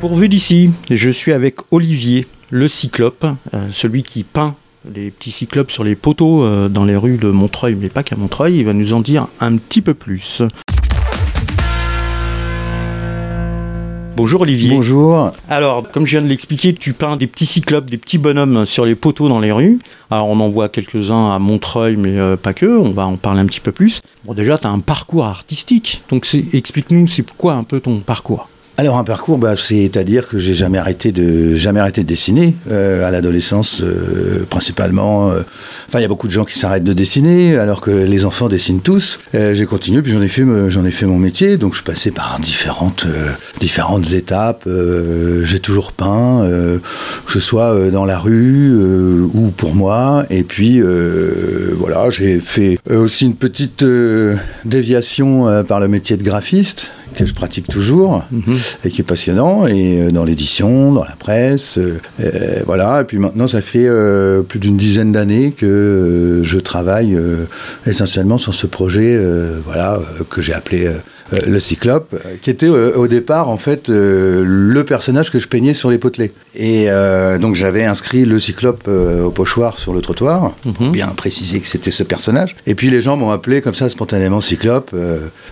Pourvu d'ici, je suis avec Olivier, le cyclope, euh, celui qui peint des petits cyclopes sur les poteaux euh, dans les rues de Montreuil, mais pas qu'à Montreuil, il va nous en dire un petit peu plus. Bonjour Olivier. Bonjour. Alors, comme je viens de l'expliquer, tu peins des petits cyclopes, des petits bonhommes sur les poteaux dans les rues. Alors, on en voit quelques-uns à Montreuil, mais euh, pas que. On va en parler un petit peu plus. Bon, déjà, tu as un parcours artistique. Donc, explique-nous, c'est quoi un peu ton parcours? Alors un parcours, bah, c'est-à-dire que j'ai jamais arrêté de jamais arrêté de dessiner euh, à l'adolescence euh, principalement. Euh, enfin, il y a beaucoup de gens qui s'arrêtent de dessiner alors que les enfants dessinent tous. j'ai continué puis j'en ai fait j'en ai fait mon métier. Donc je passé par différentes différentes étapes. j'ai toujours peint, que ce soit dans la rue ou pour moi. Et puis voilà, j'ai fait aussi une petite déviation par le métier de graphiste que je pratique toujours mhm. et qui est passionnant et euh, dans l'édition, dans la presse, euh, euh, voilà. Et puis maintenant, ça fait plus d'une dizaine d'années que je travaille essentiellement sur ce projet, voilà, que j'ai appelé le Cyclope, qui était au départ en fait le personnage que je peignais sur les potelets. Et donc j'avais inscrit le Cyclope au pochoir sur le trottoir, mhm. bien préciser que c'était ce personnage. Et puis les gens m'ont appelé comme ça spontanément Cyclope.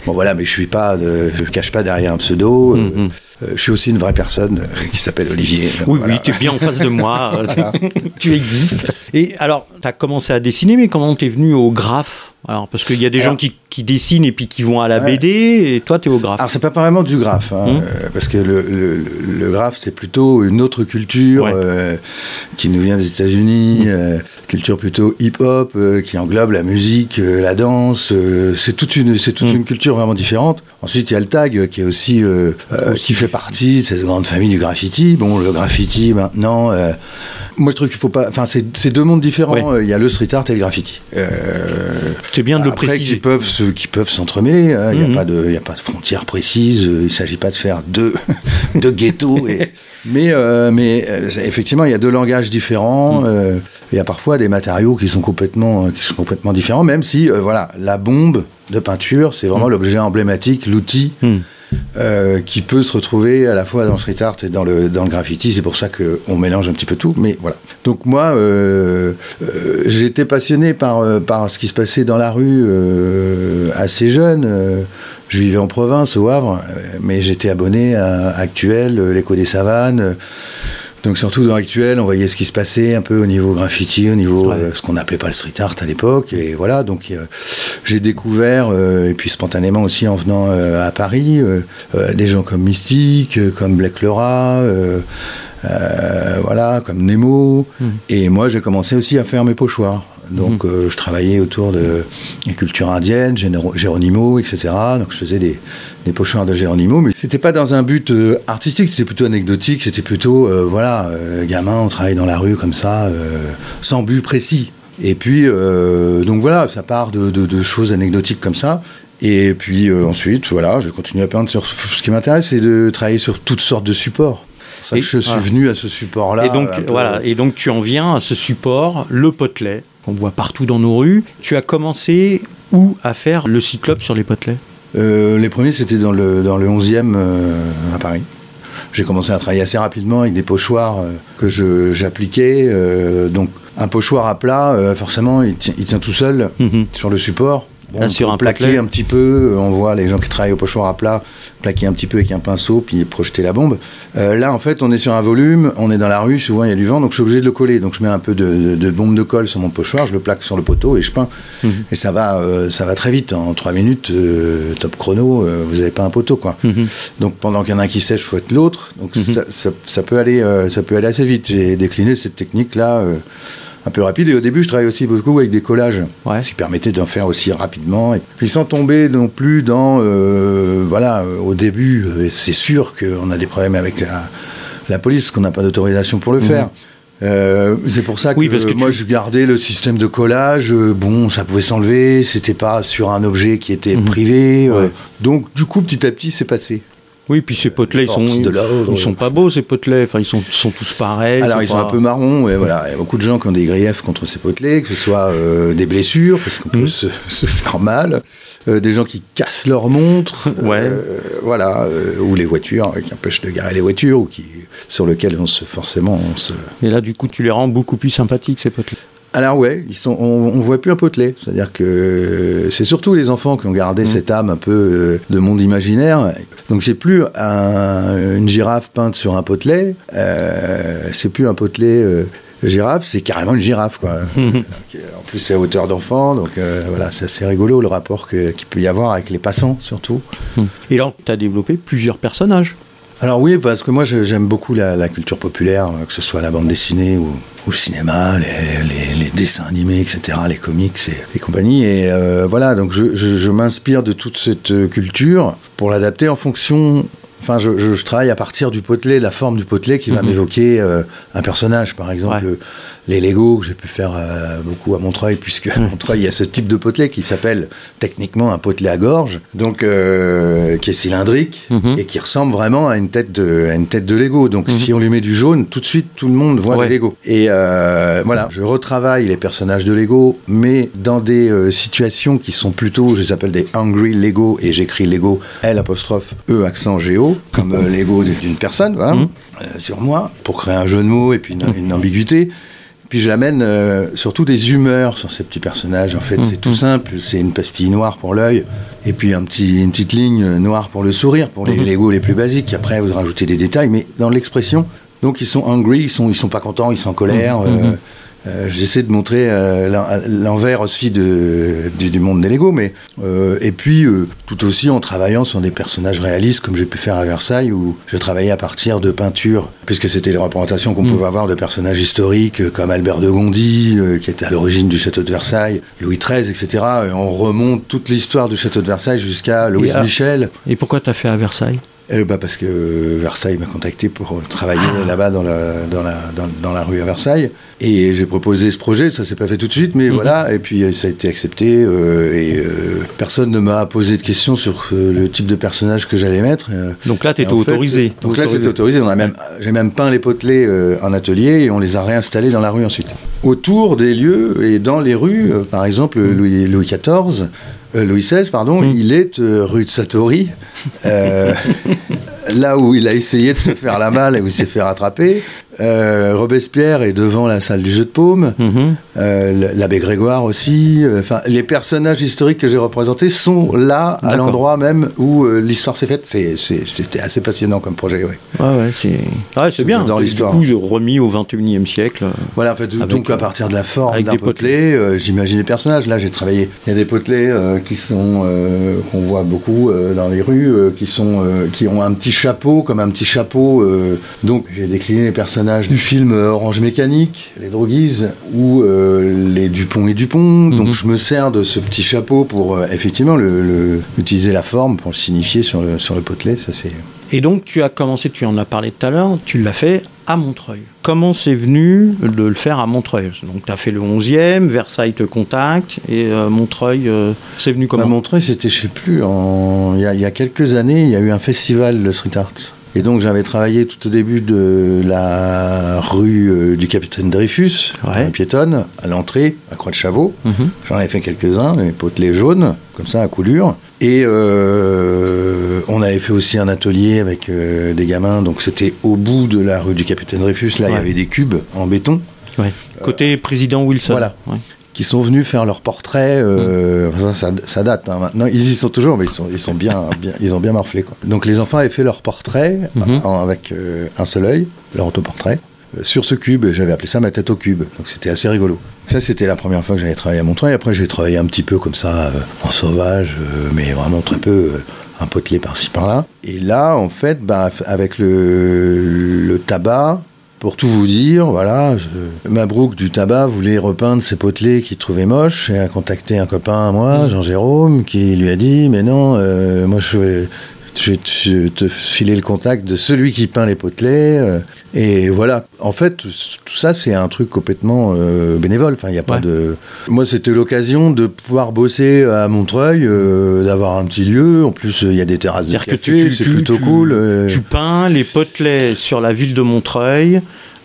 bon voilà, mais je suis pas de, cache pas derrière un pseudo. Euh, euh, je suis aussi une vraie personne euh, qui s'appelle Olivier. Oui, oui, tu es bien en face de moi. tu existes. Et alors, tu as commencé à dessiner, mais comment t'es venu au graphe? Alors, parce qu'il y a des gens qui, qui, dessinent et puis qui vont à la BD, et toi, tu es au graphe. Alors, c'est pas vraiment du graphe, hein, hum. euh, parce que le, le, le graphe, c'est plutôt une autre culture euh, qui nous vient des États-Unis, euh, culture plutôt hip-hop, qui englobe la musique, la danse. c'est toute, une, c'est toute hum. une culture vraiment différente. Ensuite, il y a le tag, qui est aussi, qui fait partie de cette grande famille du graffiti. Bon, le graffiti, maintenant moi, je trouve qu'il faut pas. Enfin, c'est deux mondes différents. Il y a le street art et le graffiti. Euh, c'est bien de le préciser. Qui peuvent, qui peuvent s'entremêler. Hein. Il n'y a, mhm. pas de, a pas de frontières précises. Il ne s'agit pas de faire deux, deux ghettos. Et, mais euh, mais euh, effectivement, il y a deux langages différents. Mhm. il y a parfois des matériaux qui sont complètement, qui sont complètement différents, même si, voilà, la bombe de peinture, c'est vraiment mhm. l'objet emblématique, l'outil. Euh, qui peut se retrouver à la fois dans le street art et dans le, dans le graffiti. C'est pour ça qu'on mélange un petit peu tout. Mais voilà. Donc moi, euh, euh, j'étais passionné par, par ce qui se passait dans la rue assez jeune. je vivais en province, au Havre, mais j'étais abonné à Actuel, l'écho des savanes. Donc surtout dans l'actuel, on voyait ce qui se passait un peu au niveau graffiti, au niveau euh, ce qu'on n'appelait pas le street art à l'époque. Et voilà, donc euh, j'ai découvert, euh, et puis spontanément aussi en venant à Paris, des gens comme Mystique, comme Black Laura, voilà, comme Nemo. Hmm. Et moi, j'ai commencé aussi à faire mes pochoirs. Donc, mhm. euh, je travaillais autour de la culture indienne, Géronimo, etc. Donc, je faisais des, des pochoirs de Géronimo, mais c'était pas dans un but euh, artistique, c'était plutôt anecdotique, c'était plutôt, euh, voilà, gamin, on travaille dans la rue comme ça, sans but précis. Et puis, donc voilà, ça part de, de, choses anecdotiques comme ça. Et puis ensuite, voilà, je continue à peindre sur ce qui m'intéresse, c'est de travailler sur toutes sortes de supports. Ça je suis venu à ce support-là. Et donc, voilà, et donc tu en viens à ce support, le potelet, qu'on voit partout dans nos rues. Tu as commencé où à faire le cyclope sur les potelets? Euh, Les premiers, c'était dans le, dans le 11e euh, à Paris. J'ai commencé à travailler assez rapidement avec des pochoirs euh, que j'appliquais. donc, un pochoir à plat, forcément, il, tient tout seul mhm. sur le support. Bon, sur un plaquer un petit peu, on voit les gens qui travaillent au pochoir à plat plaquer un petit peu avec un pinceau puis projeter la bombe. Euh, là, en fait, on est sur un volume, on est dans la rue, souvent il y a du vent, donc je suis obligé de le coller. Donc je mets un peu de, bombe de colle sur mon pochoir, je le plaque sur le poteau et je peins. Mhm. Et ça va, euh, ça va très vite. En trois minutes, euh, top chrono, vous n'avez pas un poteau, quoi. Mhm. Donc pendant qu'il y en a un qui sèche, il faut être l'autre. Donc mhm. ça, peut aller, ça peut aller assez vite. J'ai décliné cette technique-là un peu rapide. Et au début, je travaillais aussi beaucoup avec des collages, ce qui permettait d'en faire aussi rapidement. Et puis sans tomber non plus dans, euh, voilà, euh, au début, euh, c'est sûr qu'on a des problèmes avec la, police, parce qu'on n'a pas d'autorisation pour le mhm. faire. c'est pour ça que, moi je gardais le système de collage. bon, ça pouvait s'enlever, c'était pas sur un objet qui était mhm. privé. donc du coup, petit à petit, c'est passé. Oui, puis ces potelets, ils sont, ils sont pas beaux, ces potelets. Enfin, ils sont, sont tous pareils. Alors ils sont un peu marrons, et voilà. Il y a beaucoup de gens qui ont des griefs contre ces potelets, que ce soit euh, des blessures, parce qu'on peut Mhm. se, se faire mal, euh, des gens qui cassent leur montre, Ouais. euh, voilà, euh, ou les voitures euh, qui empêchent de garer les voitures, ou qui sur lesquelles on se forcément on se. Et là, du coup, tu les rends beaucoup plus sympathiques, ces potelets. Alors ouais, ils sont, on, on voit plus un potelet, c'est-à-dire que c'est surtout les enfants qui ont gardé Mhm. cette âme un peu euh, de monde imaginaire. Donc c'est plus un- une girafe peinte sur un potelet, euh, c'est plus un potelet euh, girafe, c'est carrément une girafe quoi. Donc, en plus c'est à hauteur d'enfant, donc euh, voilà, c'est assez rigolo le rapport qu'il peut y avoir avec les passants surtout. Et là, tu as développé plusieurs personnages. Alors oui, parce que moi j'aime beaucoup la, la culture populaire, euh, que ce soit la bande dessinée ou, ou le cinéma, les, les- les dessins animés, etc., les comics et, et compagnie. Et euh, voilà, donc je, je- je m'inspire de toute cette euh, culture pour l'adapter en fonction. Enfin, je, je- je travaille à partir du potelet, la forme du potelet qui va Mhm. m'évoquer euh, un personnage. Par exemple, Ouais. Les Lego que j'ai pu faire euh, beaucoup à Montreuil, puisque à Montreuil il y a ce type de potelet qui s'appelle techniquement un potelet à gorge, donc euh, qui est cylindrique Mhm. et qui ressemble vraiment à une tête de, à une tête de Lego. Donc si on lui met du jaune, tout de suite tout le monde voit Ouais. les Lego. Et euh, voilà, je retravaille les personnages de Lego, mais dans des situations qui sont plutôt, je les appelle des hungry Lego, et j'écris Lego L apostrophe E accent géo, comme Lego d'une personne, voilà, sur moi, pour créer un jeu de mots et puis une, une ambiguïté. Puis je l'amène euh, surtout des humeurs sur ces petits personnages. En fait, c'est tout simple. C'est une pastille noire pour l'œil et puis un petit, une petite ligne noire pour le sourire, pour les Lego les plus basiques. Après, vous rajoutez des détails, mais dans l'expression. Donc, ils sont hungry, ils sont, ils sont pas contents, ils sont en colère. euh, euh, J'essaie de montrer euh, l'en- l'envers aussi de, du, du monde des Lego, mais euh, et puis tout aussi en travaillant sur des personnages réalistes, comme j'ai pu faire à Versailles, où je travaillais à partir de peintures, puisque c'était les représentations qu'on pouvait avoir de personnages historiques comme Albert de Gondi, qui était à l'origine du château de Versailles, Louis XIII, etc. Et on remonte toute l'histoire du château de Versailles jusqu'à Louis Michel. Et pourquoi tu as fait à Versailles? Euh, bah parce que Versailles m'a contacté pour travailler là-bas dans la, dans, la, dans, dans la rue à Versailles. Et j'ai proposé ce projet, ça s'est pas fait tout de suite, mais voilà. Et puis ça a été accepté. euh, et euh, personne ne m'a posé de questions sur euh, le type de personnage que j'allais mettre. Donc là, tu étais fait, autorisé. donc là, c'était autorisé. On a même, j'ai même peint les potelets en atelier et on les a réinstallés dans la rue ensuite. Autour des lieux et dans les rues, par exemple, Louis, Louis XIV, euh, Louis XVI, pardon, il est euh, rue de Satori, euh, là où il a essayé de se faire la malle et où il s'est fait rattraper. Euh, Robespierre est devant la salle du jeu de paume. Mhm. Euh, L'abbé Grégoire aussi. euh, Enfin, les personnages historiques que j'ai représentés sont là, à l'endroit même où euh, l'histoire s'est faite. C'est- c'est- C'était assez passionnant comme projet, oui. Ouais, ouais, c'est ouais, c'est bien. Dans Du l'histoire. coup, remis au 21e siècle. Voilà, en fait, Avec, donc à partir de la forme avec d'un des potelet, euh, j'imagine les personnages. Là, j'ai travaillé. Il y a des potelets euh, qui sont euh, qu'on voit beaucoup euh, dans les rues, euh, qui sont euh, qui ont un petit chapeau, comme un petit chapeau. euh, donc, j'ai décliné les personnages du film euh, Orange Mécanique, les Droguises, ou euh, les Dupont et Dupont. Donc, je me sers de ce petit chapeau pour euh, effectivement le, le- utiliser la forme pour le signifier sur le sur le potelet. Ça, c'est Et donc, tu as commencé, tu en as parlé tout à l'heure, tu l'as fait à Montreuil. Comment c'est venu de le faire à Montreuil? Donc, tu as fait le 11e, Versailles te contacte, et euh, Montreuil, euh, c'est venu comment? À Montreuil, c'était, je sais plus, en... il, y a, il y a quelques années, il y a eu un festival de street art. Et donc j'avais travaillé tout au début de la rue euh, du Capitaine Dreyfus, Ouais. piétonne, à l'entrée, à Croix de Chavaux. Mhm. J'en avais fait quelques-uns, les potelets jaunes, comme ça, à coulure. Et euh, on avait fait aussi un atelier avec euh, des gamins, donc c'était au bout de la rue du Capitaine Dreyfus, là il y avait des cubes en béton Ouais. Côté président Wilson. voilà. Qui sont venus faire leur portrait. euh, ça, ça, ça date. hein, maintenant, ils y sont toujours, mais ils sont, ils sont bien, bien, ils ont bien morflé. Quoi. Donc les enfants avaient fait leur portrait en- avec euh, un seul œil, leur autoportrait. euh, Sur ce cube, j'avais appelé ça ma tête au cube, donc c'était assez rigolo. Ça, c'était la première fois que j'avais travaillé à Montreuil. Après, j'ai travaillé un petit peu comme ça, en sauvage, mais vraiment très peu, un potelet par-ci par-là. Et là, en fait, bah, avec le, le tabac, pour tout vous dire, voilà, je- Mabrouk du tabac voulait repeindre ses potelets qu'il trouvait moches et a contacté un copain à moi, Jean-Jérôme, qui lui a dit Mais non, euh, moi je. Je vais te, te filer le contact de celui qui peint les potelets. euh, et voilà. En fait, tout ça, c'est un truc complètement euh, bénévole. Enfin, il n'y a pas Ouais. de. Moi, c'était l'occasion de pouvoir bosser à Montreuil, euh, d'avoir un petit lieu. En plus, il y a des terrasses de café, c'est plutôt tu- cool. Tu peins les potelets sur la ville de Montreuil.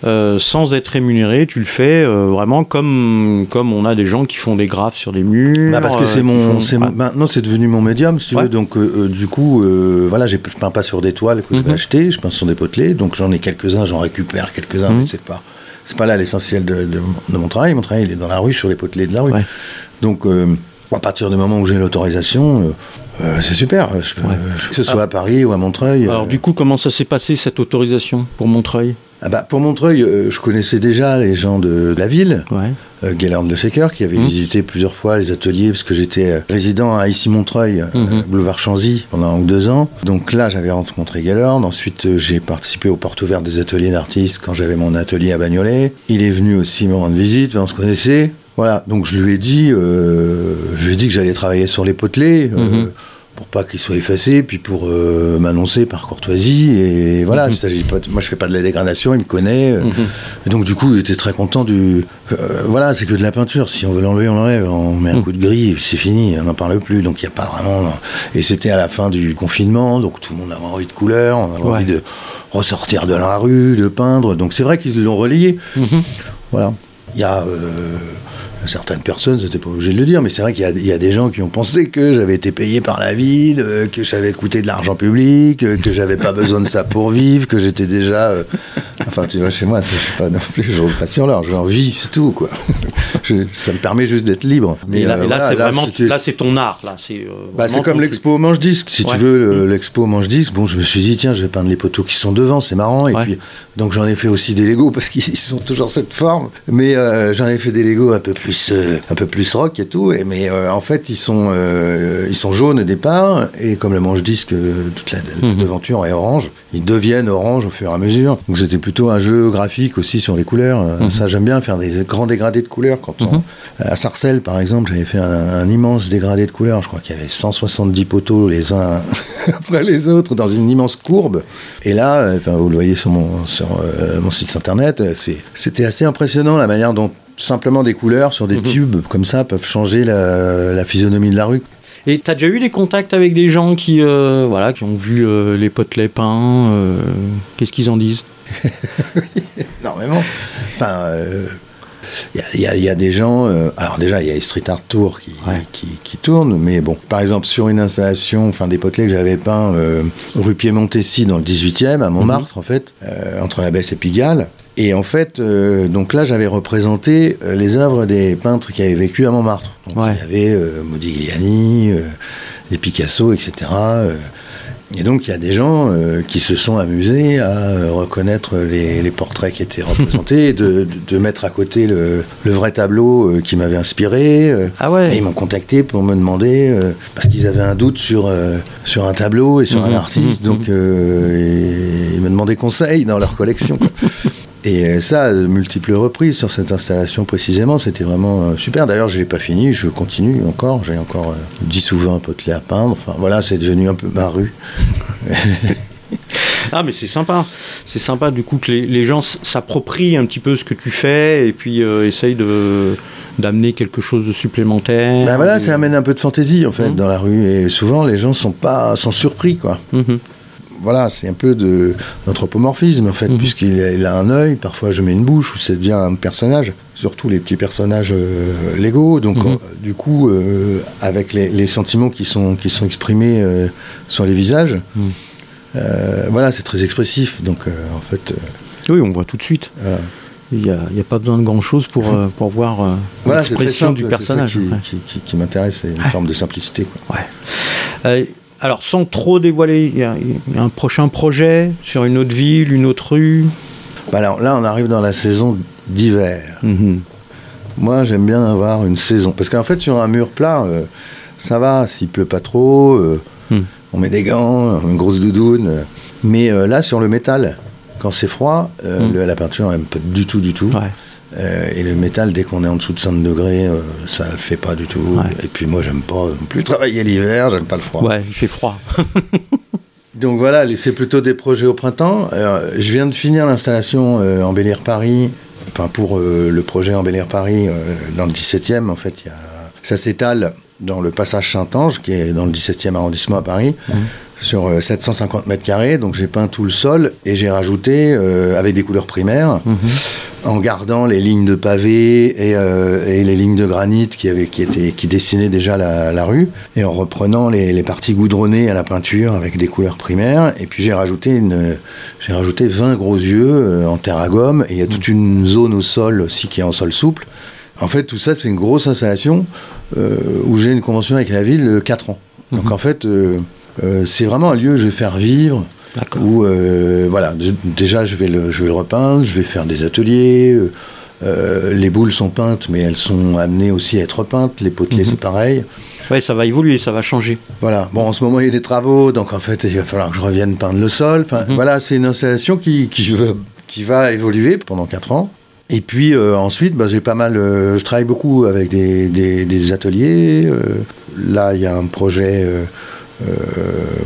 Euh, sans être rémunéré, tu le fais euh, vraiment comme comme on a des gens qui font des graphes sur les murs. Bah, parce que euh, c'est qui mon, font- maintenant c'est devenu mon médium, si tu Ouais. veux. Donc euh, euh, du coup, euh, voilà, je peins pas sur des toiles que je Mhm. vais acheter, je peins sur des potelets. Donc j'en ai quelques-uns, j'en récupère quelques-uns, Mhm. mais c'est pas, c'est pas là l'essentiel de, de- de mon travail. Mon travail, il est dans la rue, sur les potelets de la rue. Ouais. Donc euh, à partir du moment où j'ai l'autorisation, euh, euh, c'est super. Je. Que ce soit à Paris ou à Montreuil. Alors euh, du coup, comment ça s'est passé cette autorisation pour Montreuil? Ah bah, pour Montreuil, euh, je connaissais déjà les gens de, de la ville. Ouais. euh, Shaker, qui avait Mhm. visité plusieurs fois les ateliers, parce que j'étais euh, résident à Issy-Montreuil, euh, Mhm. boulevard Chanzy, pendant deux ans. Donc là, j'avais rencontré Gellern. Ensuite, j'ai participé aux portes ouvertes des ateliers d'artistes quand j'avais mon atelier à Bagnolet. Il est venu aussi me rendre visite, on se connaissait. Voilà, donc je lui ai dit, euh, je lui ai dit que j'allais travailler sur les potelets. euh, Mhm. Pour pas qu'il soit effacé, puis pour euh, m'annoncer par courtoisie. Et voilà, Mhm. il s'agit pas de- moi je fais pas de la dégradation, il me connaît. euh, Mhm. et donc du coup, il était très content du. euh, voilà, c'est que de la peinture. Si on veut l'enlever, on l'enlève. On met un Mm. coup de gris, c'est fini. On n'en parle plus. Donc il n'y a pas vraiment. Et c'était à la fin du confinement, donc tout le monde avait envie de couleurs, on avait Ouais. envie de ressortir de la rue, de peindre. Donc c'est vrai qu'ils l'ont relié. Mhm. Voilà. Il y a. Certaines personnes, c'était pas obligé de le dire, mais c'est vrai qu'il y, a- il y a des gens qui ont pensé que j'avais été payé par la ville, euh, que j'avais coûté de l'argent public, euh, que j'avais pas besoin de ça pour vivre, que j'étais déjà. euh, Enfin, tu vois, chez moi, ça, je suis pas non plus, je roule pas sur l'or, j'en vis, c'est tout, quoi. Je- ça me permet juste d'être libre. Mais là, euh, et là, voilà, c'est vraiment, là, c'est ton art, là. C'est. euh, bah, comme l'expo Manche Disque, si Ouais. tu veux, le- l'expo Manche Disque. Bon, je me suis dit, tiens, je vais peindre les poteaux qui sont devant, c'est marrant. Et Ouais. puis, donc j'en ai fait aussi des Legos parce qu'ils sont toujours cette forme. Mais euh, j'en ai fait des Legos un peu plus, euh, un peu plus rock et tout. Et, mais en fait, ils sont, ils sont jaunes au départ. Et comme le Manche Disque, toute la, la Mhm. devanture est orange, ils deviennent orange au fur et à mesure. Donc c'était plutôt un jeu graphique aussi sur les couleurs. Euh, Mhm. Ça, j'aime bien faire des grands dégradés de couleurs. Quand on, à Sarcelles, par exemple, j'avais fait un, un immense dégradé de couleurs. Je crois qu'il y avait 170 poteaux les uns après les autres dans une immense courbe. Et là, euh, enfin, vous le voyez sur mon, sur, euh, mon site internet, euh, c'était assez impressionnant la manière dont simplement des couleurs sur des Mhm. tubes comme ça peuvent changer la, la physionomie de la rue. Et t'as déjà eu des contacts avec des gens qui, euh, voilà, qui ont vu euh, les potelets peints euh, Qu'est-ce qu'ils en disent? Énormément. Enfin, il y, a- y y des gens. euh, alors déjà, il y a les Street Art Tour qui, Ouais. qui, qui tournent, mais bon, par exemple sur une installation, enfin des potelets que j'avais peints euh, rue Piémontessi dans le 18e à Montmartre en fait, euh, entre la Besse et Pigalle. Et en fait, euh, donc là, j'avais représenté euh, les œuvres des peintres qui avaient vécu à Montmartre. Donc Ouais. il y avait euh, Modigliani, euh, les Picasso, etc. euh, et donc il y a des gens qui se sont amusés à reconnaître les, les portraits qui étaient représentés, et de, de- de mettre à côté le, le vrai tableau qui m'avait inspiré. Ah ouais Et ils m'ont contacté pour me demander, parce qu'ils avaient un doute sur, sur un tableau et sur Mhm, un artiste, mhm, donc et ils me demandaient conseil dans leur collection. quoi. Et euh, ça, de multiples reprises sur cette installation précisément, c'était vraiment euh, super. D'ailleurs, je l'ai pas fini, je continue encore. J'ai encore euh, 10 ou 20 potelets à peindre. Enfin, voilà, c'est devenu un peu ma rue. Ah, mais c'est sympa. C'est sympa, du coup, que les, les gens s'approprient un petit peu ce que tu fais et puis euh, essayent de d'amener quelque chose de supplémentaire. Ben voilà, Et- ça amène un peu de fantaisie en fait Mhm. dans la rue. Et souvent, les gens sont pas sont surpris quoi. Mhm. Voilà, c'est un peu de d'anthropomorphisme en fait, Mhm. puisqu'il a, il a un œil. Parfois, je mets une bouche ou ça devient un personnage. Surtout les petits personnages euh, Lego. Donc, Mhm. euh, du coup, euh, avec les, les sentiments qui sont qui sont exprimés euh, sur les visages. Mhm. voilà, c'est très expressif. Donc, en fait, Oui, on voit tout de suite. voilà. Il n'y a, pas besoin de grand-chose pour, pour voir Voilà, l'expression du personnage. qui, ouais. qui, qui- qui m'intéresse, c'est une Ouais. forme de simplicité. Quoi. Ouais. Alors, sans trop dévoiler, il y, a un prochain projet sur une autre ville, une autre rue? Bah alors, là, on arrive dans la saison d'hiver. Mhm. Moi, j'aime bien avoir une saison. Parce qu'en fait, sur un mur plat, euh, ça va, s'il pleut pas trop, euh, Hmm. on met des gants, une grosse doudoune. euh. Mais euh, là, sur le métal, quand c'est froid, le- la peinture n'aime pas du tout, du tout. Ouais. Euh, et le métal, dès qu'on est en dessous de 5 degrés, euh, ça le fait pas du tout. Ouais. Et puis moi, j'aime pas non plus travailler l'hiver, j'aime pas le froid. ouais, il fait froid. Donc voilà, c'est plutôt des projets au printemps. Euh, je viens de finir l'installation euh, en Bel Paris, enfin pour euh, le projet en Bel Paris dans le 17e. En fait, y a, ça s'étale dans le passage Saint-Ange, qui est dans le 17e arrondissement à Paris, mmh. sur 750 mètres carrés. Donc j'ai peint tout le sol et j'ai rajouté avec des couleurs primaires. Mmh en gardant les lignes de pavé euh, et, les lignes de granit qui, avaient, qui, étaient, qui dessinaient déjà la, rue, et en reprenant les, parties goudronnées à la peinture avec des couleurs primaires. Et puis j'ai rajouté, une, j'ai rajouté 20 gros yeux euh, en terre à gomme, et il y a toute une zone au sol aussi qui est en sol souple. En fait, tout ça, c'est une grosse installation euh, où j'ai une convention avec la ville 4 ans. Donc mhm. en fait, c'est vraiment un lieu où je vais faire vivre où, euh, voilà, déjà, je vais, le, je vais le repeindre, je vais faire des ateliers. Euh, euh, les boules sont peintes, mais elles sont amenées aussi à être repeintes. Les potelets, mhm. c'est pareil. Oui, ça va évoluer, ça va changer. Voilà. Bon, en ce moment, il y a des travaux, donc en fait, il va falloir que je revienne peindre le sol. Enfin, mhm. voilà, c'est une installation qui, qui, qui, va évoluer pendant 4 ans. Et puis ensuite, bah, j'ai pas mal. je travaille beaucoup avec des, des, des ateliers. là, il y a un projet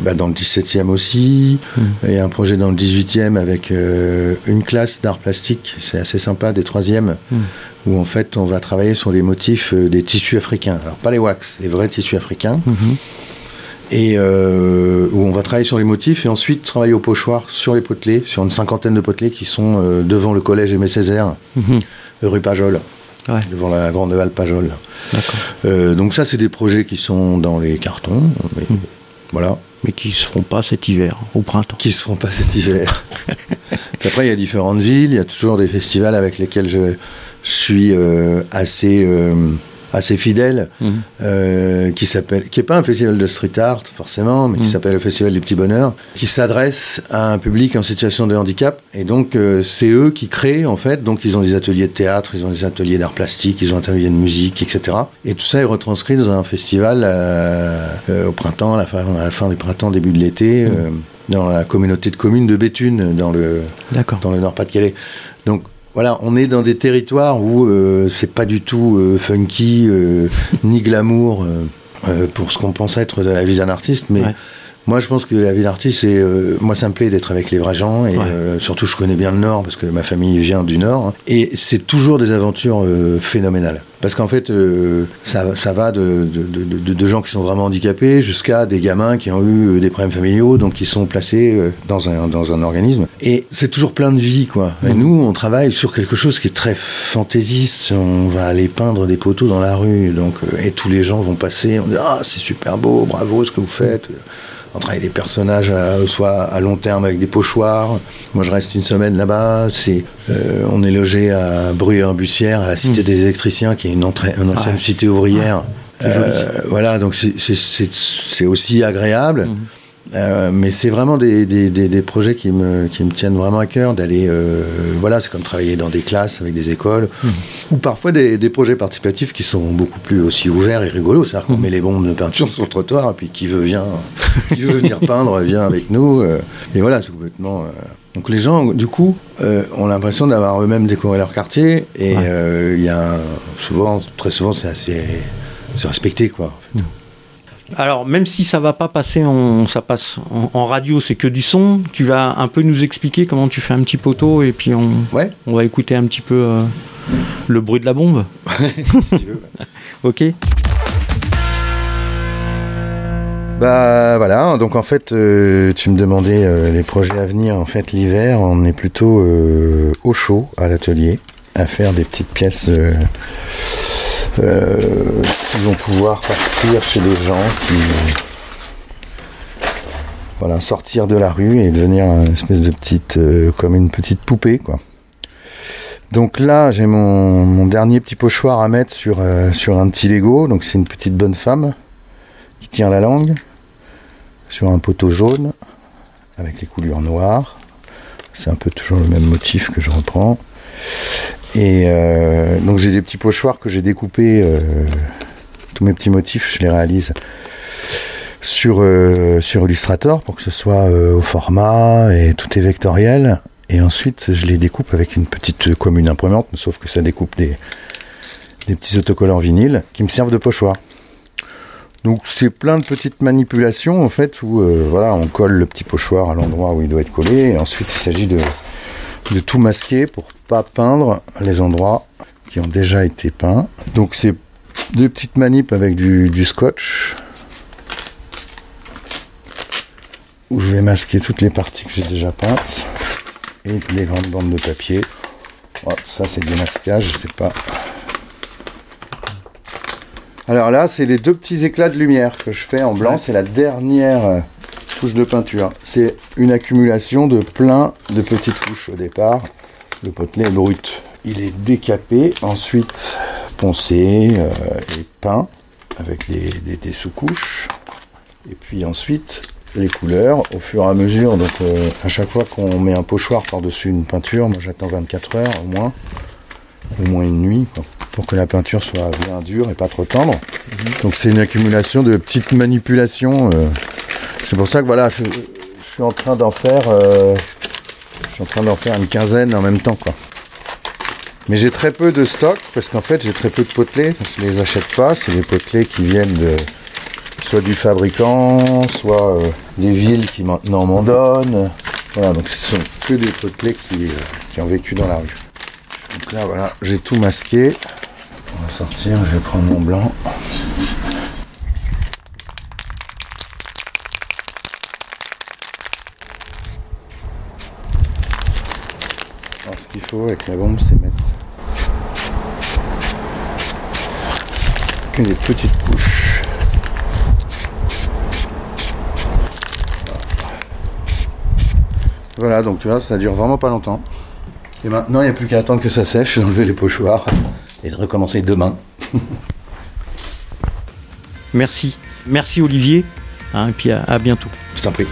bah, dans le 17e aussi. Hmm. Il y a un projet dans le 18e avec euh, une classe d'art plastique. C'est assez sympa, des troisièmes, hmm. où en fait on va travailler sur les motifs euh, des tissus africains. Alors pas les wax, les vrais tissus africains. Hmm. Et où on va travailler sur les motifs et ensuite travailler au pochoir sur les potelets, sur une cinquantaine de potelets qui sont devant le collège Aimé Césaire, rue Pajol. devant la grande halle Pajol. donc ça, c'est des projets qui sont dans les cartons. Mais voilà. Mais qui ne se feront pas cet hiver, au printemps. Qui ne se feront pas cet hiver. après, il y a différentes villes, il y a toujours des festivals avec lesquels je, suis euh, assez. Euh, assez fidèle, mhm. euh, qui s'appelle, qui est pas un festival de street art forcément, mais qui mhm. s'appelle le Festival des Petits Bonheurs, qui s'adresse à un public en situation de handicap. Et donc euh, c'est eux qui créent en fait. Donc ils ont des ateliers de théâtre, ils ont des ateliers d'art plastique, ils ont des ateliers de musique, etc. Et tout ça est retranscrit dans un festival euh, au printemps, à la, fin, à la, fin, du printemps, début de l'été. Mhm. dans la communauté de communes de Béthune, dans le, dans le Nord-Pas-de-Calais. Donc, voilà, on est dans des territoires où euh, c'est pas du tout euh, funky euh, ni glamour pour ce qu'on pense être de la vie d'un artiste, mais moi je pense que la vie d'artiste, c'est moi ça me plaît d'être avec les vrais gens et surtout je connais bien le Nord parce que ma famille vient du Nord hein. et c'est toujours des aventures phénoménales. Parce qu'en fait, euh, ça, ça, va de, de, de, gens qui sont vraiment handicapés jusqu'à des gamins qui ont eu euh, des problèmes familiaux, donc qui sont placés euh, dans un, dans un organisme. Et c'est toujours plein de vie, quoi. Et mmh. nous, on travaille sur quelque chose qui est très fantaisiste. On va aller peindre des poteaux dans la rue, donc, et tous les gens vont passer, on dit Ah, c'est super beau, bravo ce que vous faites on travaille des personnages soit à long terme avec des pochoirs. Moi, je reste une semaine là-bas. C'est, euh, on est logé à Bruyères-Bussière, à la Cité hmm. des électriciens, qui est une, ancienne cité ouvrière. Euh, voilà, donc c'est aussi agréable. Hmm. Euh, mais c'est vraiment des, des, des, projets qui me, qui me tiennent vraiment à cœur d'aller. Euh, voilà, c'est comme travailler dans des classes avec des écoles, mmh. ou parfois des, projets participatifs qui sont beaucoup plus aussi ouverts et rigolos. C'est-à-dire qu'on mmh. met les bombes de peinture sur le trottoir, et puis qui veut, vient, qui veut venir peindre vient avec nous. Euh, et voilà, c'est complètement. Donc les gens, du coup, ont l'impression d'avoir eux-mêmes décoré leur quartier, et il y a souvent, très souvent, c'est assez, respecté, quoi. En fait. Mmh. Alors, même si ça va pas passer en, ça passe en, radio, c'est que du son, tu vas un peu nous expliquer comment tu fais un petit poteau et puis on, on va écouter un petit peu euh, le bruit de la bombe. si tu veux. ok. Bah voilà, donc en fait, euh, tu me demandais euh, les projets à venir. En fait, l'hiver, on est plutôt au chaud à l'atelier, à faire des petites pièces euh, qui vont pouvoir partir chez les gens voilà sortir de la rue et devenir une espèce de petite euh, comme une petite poupée quoi. Donc là j'ai mon, dernier petit pochoir à mettre sur euh, sur un petit Lego donc c'est une petite bonne femme qui tient la langue sur un poteau jaune avec les coulures noires. C'est un peu toujours le même motif que je reprends. Et euh, donc j'ai des petits pochoirs que j'ai découpés. Euh, tous mes petits motifs, je les réalise sur, euh, sur Illustrator pour que ce soit au format et tout est vectoriel. Et ensuite, je les découpe avec une petite commune imprimante, sauf que ça découpe des, des petits autocollants vinyle qui me servent de pochoir. Donc c'est plein de petites manipulations en fait où euh, voilà on colle le petit pochoir à l'endroit où il doit être collé et ensuite il s'agit de, de tout masquer pour pas peindre les endroits qui ont déjà été peints. Donc c'est deux petites manips avec du, du scotch où je vais masquer toutes les parties que j'ai déjà peintes et les grandes bandes de papier. Oh, ça c'est du masquage, je sais pas. Alors là, c'est les deux petits éclats de lumière que je fais en blanc. C'est la dernière euh, couche de peinture. C'est une accumulation de plein de petites couches au départ. Le potelet est brut. Il est décapé, ensuite poncé euh, et peint avec les, des, des sous-couches. Et puis ensuite, les couleurs au fur et à mesure. Donc euh, à chaque fois qu'on met un pochoir par-dessus une peinture, moi j'attends 24 heures au moins, au moins une nuit, quoi, pour que la peinture soit bien dure et pas trop tendre. Donc c'est une accumulation de petites manipulations. euh. C'est pour ça que voilà, je, je suis en train d'en faire, euh, je suis en train d'en faire une quinzaine en même temps, quoi. Mais j'ai très peu de stock parce qu'en fait j'ai très peu de potelets. Je les achète pas. C'est des potelets qui viennent de soit du fabricant, soit euh, des villes qui maintenant m'en donnent. Voilà, donc ce sont que des potelets qui, euh, qui ont vécu dans la rue. Donc là voilà, j'ai tout masqué. On va sortir, je vais prendre mon blanc. Qu'il faut avec la bombe, c'est mettre des petites couches. Voilà, donc tu vois, ça dure vraiment pas longtemps. Et maintenant, il n'y a plus qu'à attendre que ça sèche, d'enlever les pochoirs et de recommencer demain. Merci. Merci Olivier. Hein, et puis à- à bientôt. Je t'en prie.